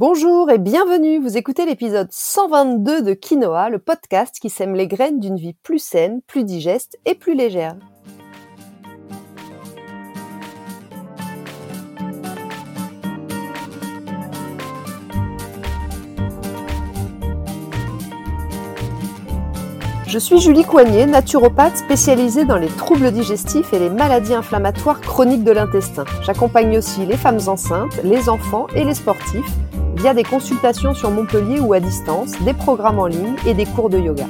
Bonjour et bienvenue, vous écoutez l'épisode 122 de Quinoa, le podcast qui sème les graines d'une vie plus saine, plus digeste et plus légère. Je suis Julie Coignet, naturopathe spécialisée dans les troubles digestifs et les maladies inflammatoires chroniques de l'intestin. J'accompagne aussi les femmes enceintes, les enfants et les sportifs via des consultations sur Montpellier ou à distance, des programmes en ligne et des cours de yoga.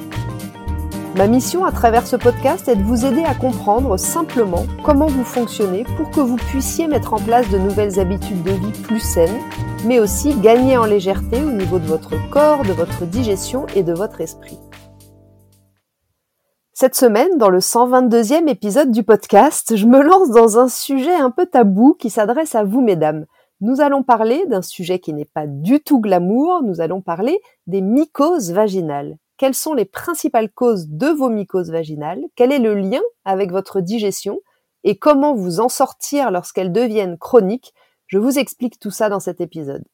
Ma mission à travers ce podcast est de vous aider à comprendre simplement comment vous fonctionnez pour que vous puissiez mettre en place de nouvelles habitudes de vie plus saines, mais aussi gagner en légèreté au niveau de votre corps, de votre digestion et de votre esprit. Cette semaine, dans le 122e épisode du podcast, je me lance dans un sujet un peu tabou qui s'adresse à vous, mesdames. Nous allons parler d'un sujet qui n'est pas du tout glamour, nous allons parler des mycoses vaginales. Quelles sont les principales causes de vos mycoses vaginales? Quel est le lien avec votre digestion? Et comment vous en sortir lorsqu'elles deviennent chroniques? Je vous explique tout ça dans cet épisode.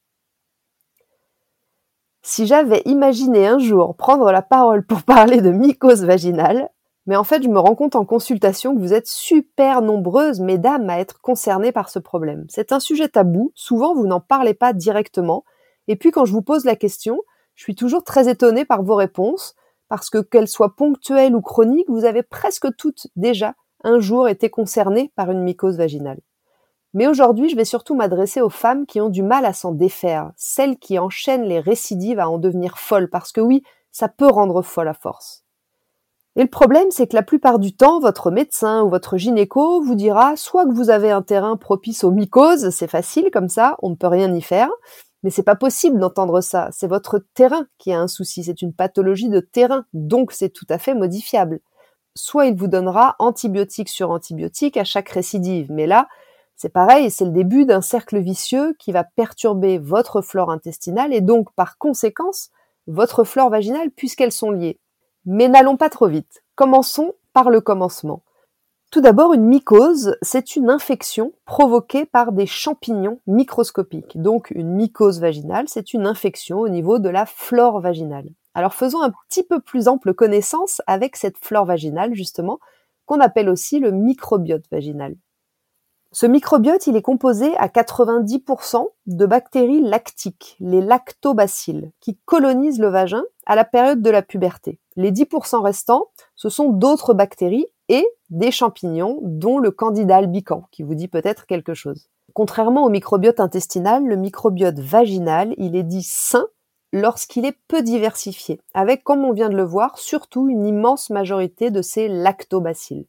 Si j'avais imaginé un jour prendre la parole pour parler de mycoses vaginales, mais en fait, je me rends compte en consultation que vous êtes super nombreuses, mesdames, à être concernées par ce problème. C'est un sujet tabou, souvent vous n'en parlez pas directement, et puis quand je vous pose la question, je suis toujours très étonnée par vos réponses, parce que qu'elles soient ponctuelles ou chroniques, vous avez presque toutes déjà un jour été concernées par une mycose vaginale. Mais aujourd'hui, je vais surtout m'adresser aux femmes qui ont du mal à s'en défaire, celles qui enchaînent les récidives à en devenir folles, parce que oui, ça peut rendre folle à force. Et le problème, c'est que la plupart du temps, votre médecin ou votre gynéco vous dira soit que vous avez un terrain propice aux mycoses, c'est facile comme ça, on ne peut rien y faire, mais c'est pas possible d'entendre ça. C'est votre terrain qui a un souci, c'est une pathologie de terrain, donc c'est tout à fait modifiable. Soit il vous donnera antibiotique sur antibiotique à chaque récidive, mais là, c'est pareil, c'est le début d'un cercle vicieux qui va perturber votre flore intestinale et donc par conséquence votre flore vaginale puisqu'elles sont liées. Mais n'allons pas trop vite. Commençons par le commencement. Tout d'abord, une mycose, c'est une infection provoquée par des champignons microscopiques. Donc une mycose vaginale, c'est une infection au niveau de la flore vaginale. Alors faisons un petit peu plus ample connaissance avec cette flore vaginale, justement, qu'on appelle aussi le microbiote vaginal. Ce microbiote, il est composé à 90% de bactéries lactiques, les lactobacilles, qui colonisent le vagin à la période de la puberté. Les 10% restants, ce sont d'autres bactéries et des champignons, dont le candida albicans, qui vous dit peut-être quelque chose. Contrairement au microbiote intestinal, le microbiote vaginal, il est dit sain lorsqu'il est peu diversifié, avec, comme on vient de le voir, surtout une immense majorité de ces lactobacilles.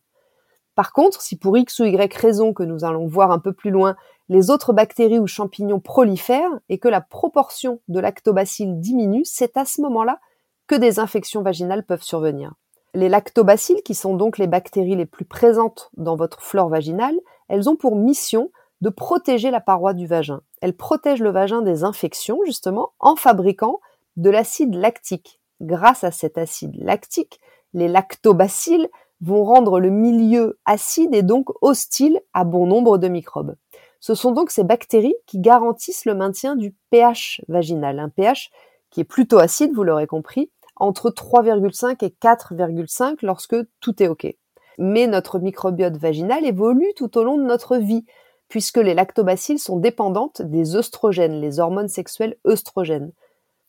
Par contre, si pour X ou Y raison que nous allons voir un peu plus loin, les autres bactéries ou champignons prolifèrent et que la proportion de lactobacilles diminue, c'est à ce moment-là que des infections vaginales peuvent survenir. Les lactobacilles, qui sont donc les bactéries les plus présentes dans votre flore vaginale, elles ont pour mission de protéger la paroi du vagin. Elles protègent le vagin des infections, justement, en fabriquant de l'acide lactique. Grâce à cet acide lactique, les lactobacilles vont rendre le milieu acide et donc hostile à bon nombre de microbes. Ce sont donc ces bactéries qui garantissent le maintien du pH vaginal, un pH qui est plutôt acide, vous l'aurez compris, entre 3,5 et 4,5 lorsque tout est OK. Mais notre microbiote vaginal évolue tout au long de notre vie, puisque les lactobacilles sont dépendantes des œstrogènes, les hormones sexuelles œstrogènes.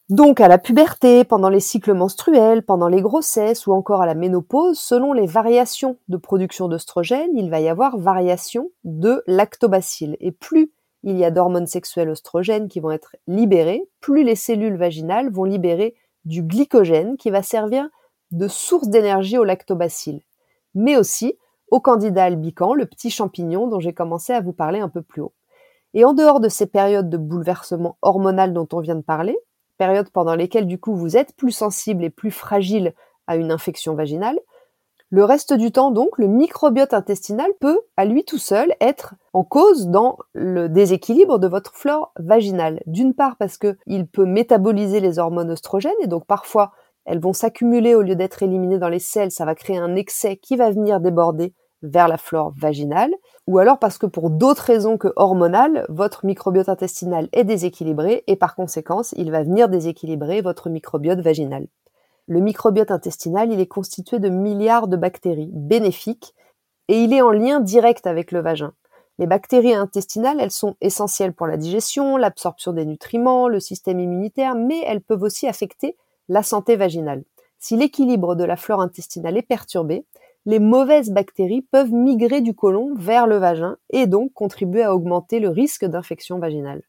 Donc à la puberté, pendant les cycles menstruels, pendant les grossesses ou encore à la ménopause, selon les variations de production d'œstrogènes, il va y avoir variation de lactobacilles. Et plus il y a d'hormones sexuelles œstrogènes qui vont être libérées, plus les cellules vaginales vont libérer du glycogène qui va servir de source d'énergie aux lactobacilles, mais aussi au candida albicans, le petit champignon dont j'ai commencé à vous parler un peu plus haut. Et en dehors de ces périodes de bouleversement hormonal dont on vient de parler, périodes pendant lesquelles du coup vous êtes plus sensible et plus fragile à une infection vaginale. Le reste du temps, donc, le microbiote intestinal peut, à lui tout seul, être en cause dans le déséquilibre de votre flore vaginale. D'une part parce qu'il peut métaboliser les hormones oestrogènes et donc parfois elles vont s'accumuler au lieu d'être éliminées dans les selles, ça va créer un excès qui va venir déborder vers la flore vaginale, ou alors parce que pour d'autres raisons que hormonales, votre microbiote intestinal est déséquilibré et par conséquence, il va venir déséquilibrer votre microbiote vaginal. Le microbiote intestinal, il est constitué de milliards de bactéries bénéfiques et il est en lien direct avec le vagin. Les bactéries intestinales, elles sont essentielles pour la digestion, l'absorption des nutriments, le système immunitaire, mais elles peuvent aussi affecter la santé vaginale. Si l'équilibre de la flore intestinale est perturbé, les mauvaises bactéries peuvent migrer du côlon vers le vagin et donc contribuer à augmenter le risque d'infection vaginale.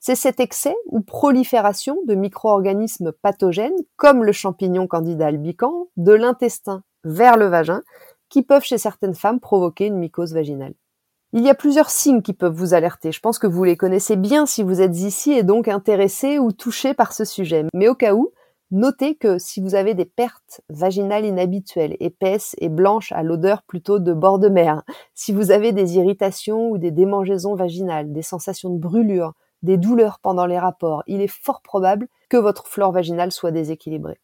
C'est cet excès ou prolifération de micro-organismes pathogènes, comme le champignon candida albicans, de l'intestin vers le vagin, qui peuvent chez certaines femmes provoquer une mycose vaginale. Il y a plusieurs signes qui peuvent vous alerter. Je pense que vous les connaissez bien si vous êtes ici et donc intéressé ou touché par ce sujet. Mais au cas où, Notez que si vous avez des pertes vaginales inhabituelles, épaisses et blanches à l'odeur plutôt de bord de mer, si vous avez des irritations ou des démangeaisons vaginales, des sensations de brûlure, des douleurs pendant les rapports, il est fort probable que votre flore vaginale soit déséquilibrée.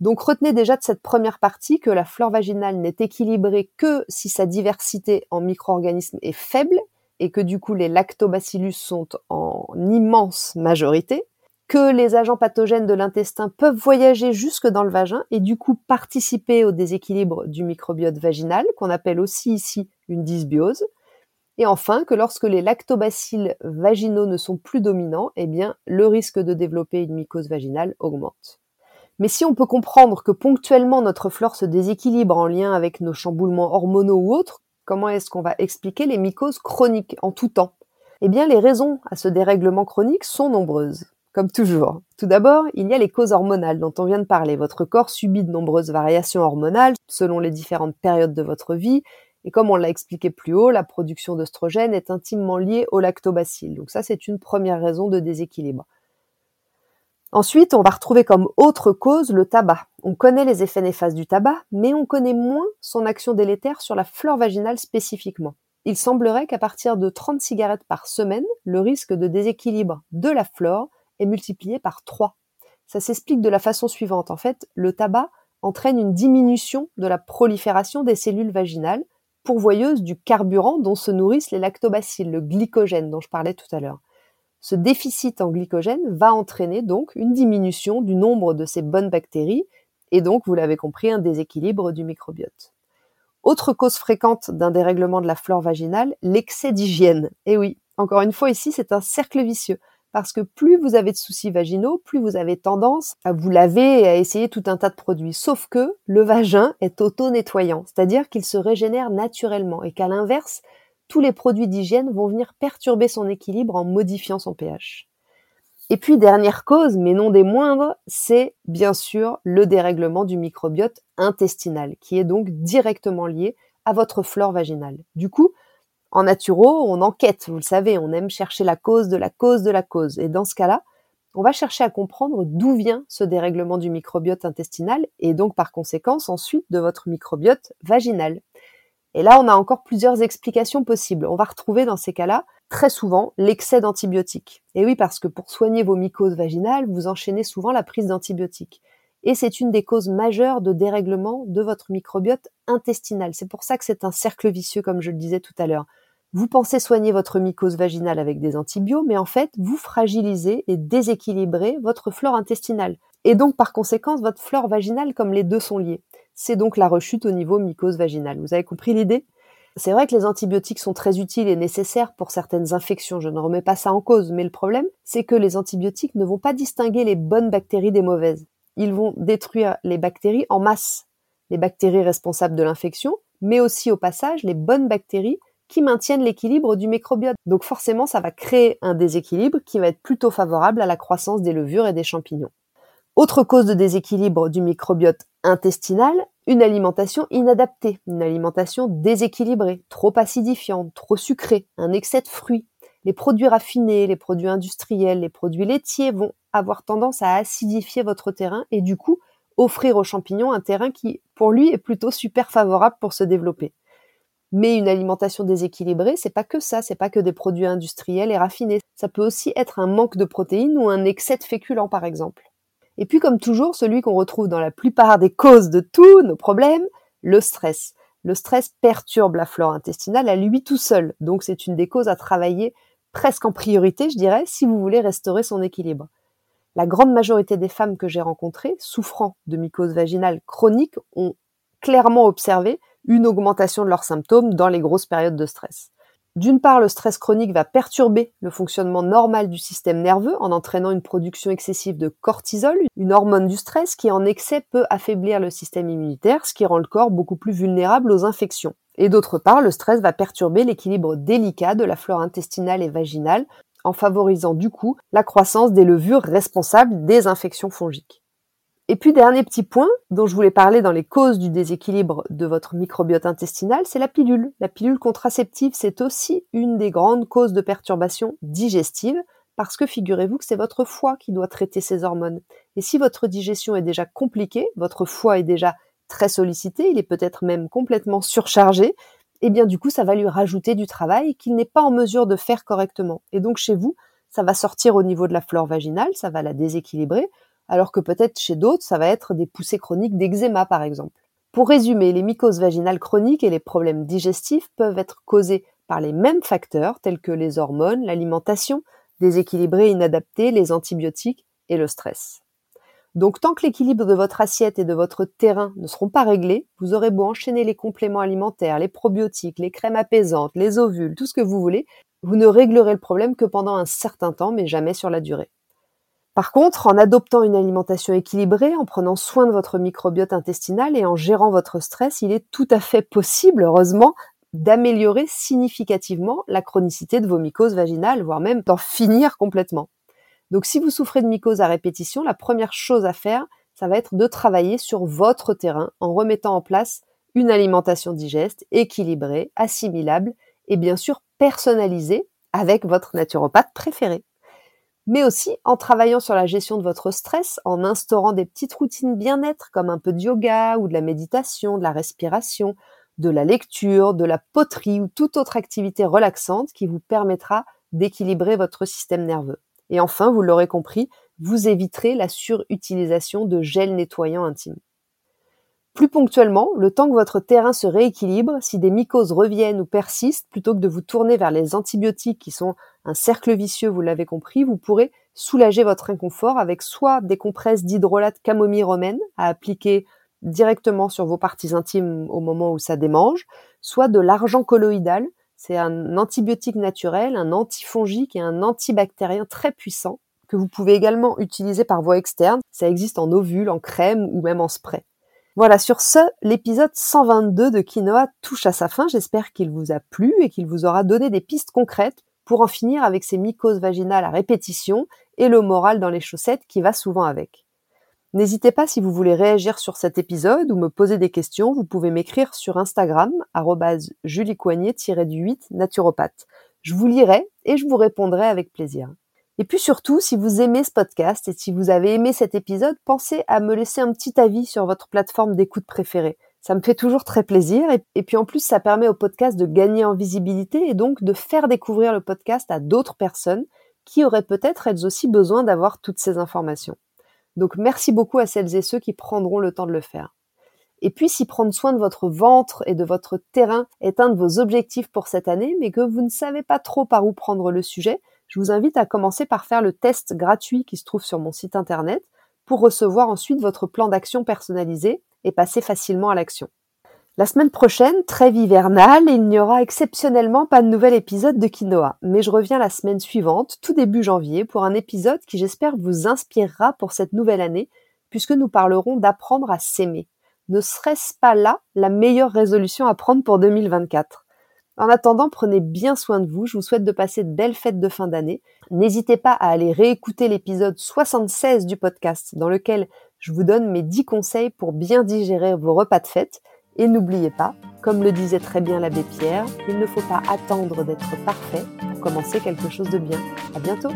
Donc retenez déjà de cette première partie que la flore vaginale n'est équilibrée que si sa diversité en micro-organismes est faible et que du coup les lactobacillus sont en immense majorité, que les agents pathogènes de l'intestin peuvent voyager jusque dans le vagin et du coup participer au déséquilibre du microbiote vaginal, qu'on appelle aussi ici une dysbiose. Et enfin, que lorsque les lactobacilles vaginaux ne sont plus dominants, eh bien, le risque de développer une mycose vaginale augmente. Mais si on peut comprendre que ponctuellement notre flore se déséquilibre en lien avec nos chamboulements hormonaux ou autres, comment est-ce qu'on va expliquer les mycoses chroniques en tout temps? Eh bien, les raisons à ce dérèglement chronique sont nombreuses comme toujours. Tout d'abord, il y a les causes hormonales dont on vient de parler. Votre corps subit de nombreuses variations hormonales selon les différentes périodes de votre vie. Et comme on l'a expliqué plus haut, la production d'œstrogènes est intimement liée au lactobacille. Donc ça, c'est une première raison de déséquilibre. Ensuite, on va retrouver comme autre cause le tabac. On connaît les effets néfastes du tabac, mais on connaît moins son action délétère sur la flore vaginale spécifiquement. Il semblerait qu'à partir de 30 cigarettes par semaine, le risque de déséquilibre de la flore est multiplié par 3. Ça s'explique de la façon suivante. En fait, le tabac entraîne une diminution de la prolifération des cellules vaginales pourvoyeuses du carburant dont se nourrissent les lactobacilles, le glycogène dont je parlais tout à l'heure. Ce déficit en glycogène va entraîner donc une diminution du nombre de ces bonnes bactéries et donc, vous l'avez compris, un déséquilibre du microbiote. Autre cause fréquente d'un dérèglement de la flore vaginale, l'excès d'hygiène. Et oui, encore une fois ici, c'est un cercle vicieux parce que plus vous avez de soucis vaginaux, plus vous avez tendance à vous laver et à essayer tout un tas de produits. Sauf que le vagin est auto-nettoyant, c'est-à-dire qu'il se régénère naturellement et qu'à l'inverse, tous les produits d'hygiène vont venir perturber son équilibre en modifiant son pH. Et puis, dernière cause, mais non des moindres, c'est bien sûr le dérèglement du microbiote intestinal, qui est donc directement lié à votre flore vaginale. Du coup, en naturo, on enquête, vous le savez, on aime chercher la cause de la cause de la cause. Et dans ce cas-là, on va chercher à comprendre d'où vient ce dérèglement du microbiote intestinal et donc par conséquence ensuite de votre microbiote vaginal. Et là, on a encore plusieurs explications possibles. On va retrouver dans ces cas-là très souvent l'excès d'antibiotiques. Et oui, parce que pour soigner vos mycoses vaginales, vous enchaînez souvent la prise d'antibiotiques. Et c'est une des causes majeures de dérèglement de votre microbiote intestinal. C'est pour ça que c'est un cercle vicieux, comme je le disais tout à l'heure. Vous pensez soigner votre mycose vaginale avec des antibiotiques, mais en fait, vous fragilisez et déséquilibrez votre flore intestinale. Et donc, par conséquence, votre flore vaginale, comme les deux sont liés. C'est donc la rechute au niveau mycose vaginale. Vous avez compris l'idée? C'est vrai que les antibiotiques sont très utiles et nécessaires pour certaines infections. Je ne remets pas ça en cause, mais le problème, c'est que les antibiotiques ne vont pas distinguer les bonnes bactéries des mauvaises. Ils vont détruire les bactéries en masse, les bactéries responsables de l'infection, mais aussi au passage les bonnes bactéries qui maintiennent l'équilibre du microbiote. Donc forcément, ça va créer un déséquilibre qui va être plutôt favorable à la croissance des levures et des champignons. Autre cause de déséquilibre du microbiote intestinal, une alimentation inadaptée, une alimentation déséquilibrée, trop acidifiante, trop sucrée, un excès de fruits. Les produits raffinés, les produits industriels, les produits laitiers vont avoir tendance à acidifier votre terrain et du coup offrir aux champignons un terrain qui, pour lui, est plutôt super favorable pour se développer. Mais une alimentation déséquilibrée, c'est pas que ça, c'est pas que des produits industriels et raffinés. Ça peut aussi être un manque de protéines ou un excès de féculents, par exemple. Et puis, comme toujours, celui qu'on retrouve dans la plupart des causes de tous nos problèmes, le stress. le stress perturbe la flore intestinale à lui tout seul, donc c'est une des causes à travailler presque en priorité, je dirais, si vous voulez restaurer son équilibre. La grande majorité des femmes que j'ai rencontrées souffrant de mycose vaginale chronique ont clairement observé une augmentation de leurs symptômes dans les grosses périodes de stress. D'une part, le stress chronique va perturber le fonctionnement normal du système nerveux en entraînant une production excessive de cortisol, une hormone du stress qui en excès peut affaiblir le système immunitaire, ce qui rend le corps beaucoup plus vulnérable aux infections. Et d'autre part, le stress va perturber l'équilibre délicat de la flore intestinale et vaginale en favorisant du coup la croissance des levures responsables des infections fongiques. Et puis dernier petit point dont je voulais parler dans les causes du déséquilibre de votre microbiote intestinal, c'est la pilule. La pilule contraceptive, c'est aussi une des grandes causes de perturbations digestives parce que figurez-vous que c'est votre foie qui doit traiter ces hormones. Et si votre digestion est déjà compliquée, votre foie est déjà très sollicité, il est peut-être même complètement surchargé, et eh bien du coup ça va lui rajouter du travail qu'il n'est pas en mesure de faire correctement. Et donc chez vous, ça va sortir au niveau de la flore vaginale, ça va la déséquilibrer, alors que peut-être chez d'autres, ça va être des poussées chroniques d'eczéma par exemple. Pour résumer, les mycoses vaginales chroniques et les problèmes digestifs peuvent être causés par les mêmes facteurs tels que les hormones, l'alimentation, déséquilibrés inadaptés, les antibiotiques et le stress. Donc tant que l'équilibre de votre assiette et de votre terrain ne seront pas réglés, vous aurez beau enchaîner les compléments alimentaires, les probiotiques, les crèmes apaisantes, les ovules, tout ce que vous voulez, vous ne réglerez le problème que pendant un certain temps, mais jamais sur la durée. Par contre, en adoptant une alimentation équilibrée, en prenant soin de votre microbiote intestinal et en gérant votre stress, il est tout à fait possible, heureusement, d'améliorer significativement la chronicité de vos mycoses vaginales, voire même d'en finir complètement. Donc si vous souffrez de mycose à répétition, la première chose à faire, ça va être de travailler sur votre terrain en remettant en place une alimentation digeste, équilibrée, assimilable et bien sûr personnalisée avec votre naturopathe préféré mais aussi en travaillant sur la gestion de votre stress, en instaurant des petites routines bien-être comme un peu de yoga ou de la méditation, de la respiration, de la lecture, de la poterie ou toute autre activité relaxante qui vous permettra d'équilibrer votre système nerveux. Et enfin, vous l'aurez compris, vous éviterez la surutilisation de gel nettoyant intime. Plus ponctuellement, le temps que votre terrain se rééquilibre, si des mycoses reviennent ou persistent, plutôt que de vous tourner vers les antibiotiques qui sont un cercle vicieux, vous l'avez compris, vous pourrez soulager votre inconfort avec soit des compresses d'hydrolat camomille romaine à appliquer directement sur vos parties intimes au moment où ça démange, soit de l'argent colloïdal. C'est un antibiotique naturel, un antifongique et un antibactérien très puissant que vous pouvez également utiliser par voie externe. Ça existe en ovule, en crème ou même en spray. Voilà, sur ce, l'épisode 122 de Quinoa touche à sa fin. J'espère qu'il vous a plu et qu'il vous aura donné des pistes concrètes pour en finir avec ces mycoses vaginales à répétition et le moral dans les chaussettes qui va souvent avec. N'hésitez pas si vous voulez réagir sur cet épisode ou me poser des questions, vous pouvez m'écrire sur Instagram, juliecoignet-du8 naturopathe. Je vous lirai et je vous répondrai avec plaisir. Et puis surtout, si vous aimez ce podcast et si vous avez aimé cet épisode, pensez à me laisser un petit avis sur votre plateforme d'écoute préférée. Ça me fait toujours très plaisir et, puis en plus ça permet au podcast de gagner en visibilité et donc de faire découvrir le podcast à d'autres personnes qui auraient peut-être elles aussi besoin d'avoir toutes ces informations. Donc merci beaucoup à celles et ceux qui prendront le temps de le faire. Et puis si prendre soin de votre ventre et de votre terrain est un de vos objectifs pour cette année, mais que vous ne savez pas trop par où prendre le sujet, je vous invite à commencer par faire le test gratuit qui se trouve sur mon site internet pour recevoir ensuite votre plan d'action personnalisé et passer facilement à l'action. La semaine prochaine, trêve hivernale, il n'y aura exceptionnellement pas de nouvel épisode de Quinoa, mais je reviens la semaine suivante, tout début janvier, pour un épisode qui j'espère vous inspirera pour cette nouvelle année, puisque nous parlerons d'apprendre à s'aimer. Ne serait-ce pas là la meilleure résolution à prendre pour 2024 en attendant, prenez bien soin de vous. Je vous souhaite de passer de belles fêtes de fin d'année. N'hésitez pas à aller réécouter l'épisode 76 du podcast dans lequel je vous donne mes 10 conseils pour bien digérer vos repas de fête. Et n'oubliez pas, comme le disait très bien l'abbé Pierre, il ne faut pas attendre d'être parfait pour commencer quelque chose de bien. À bientôt!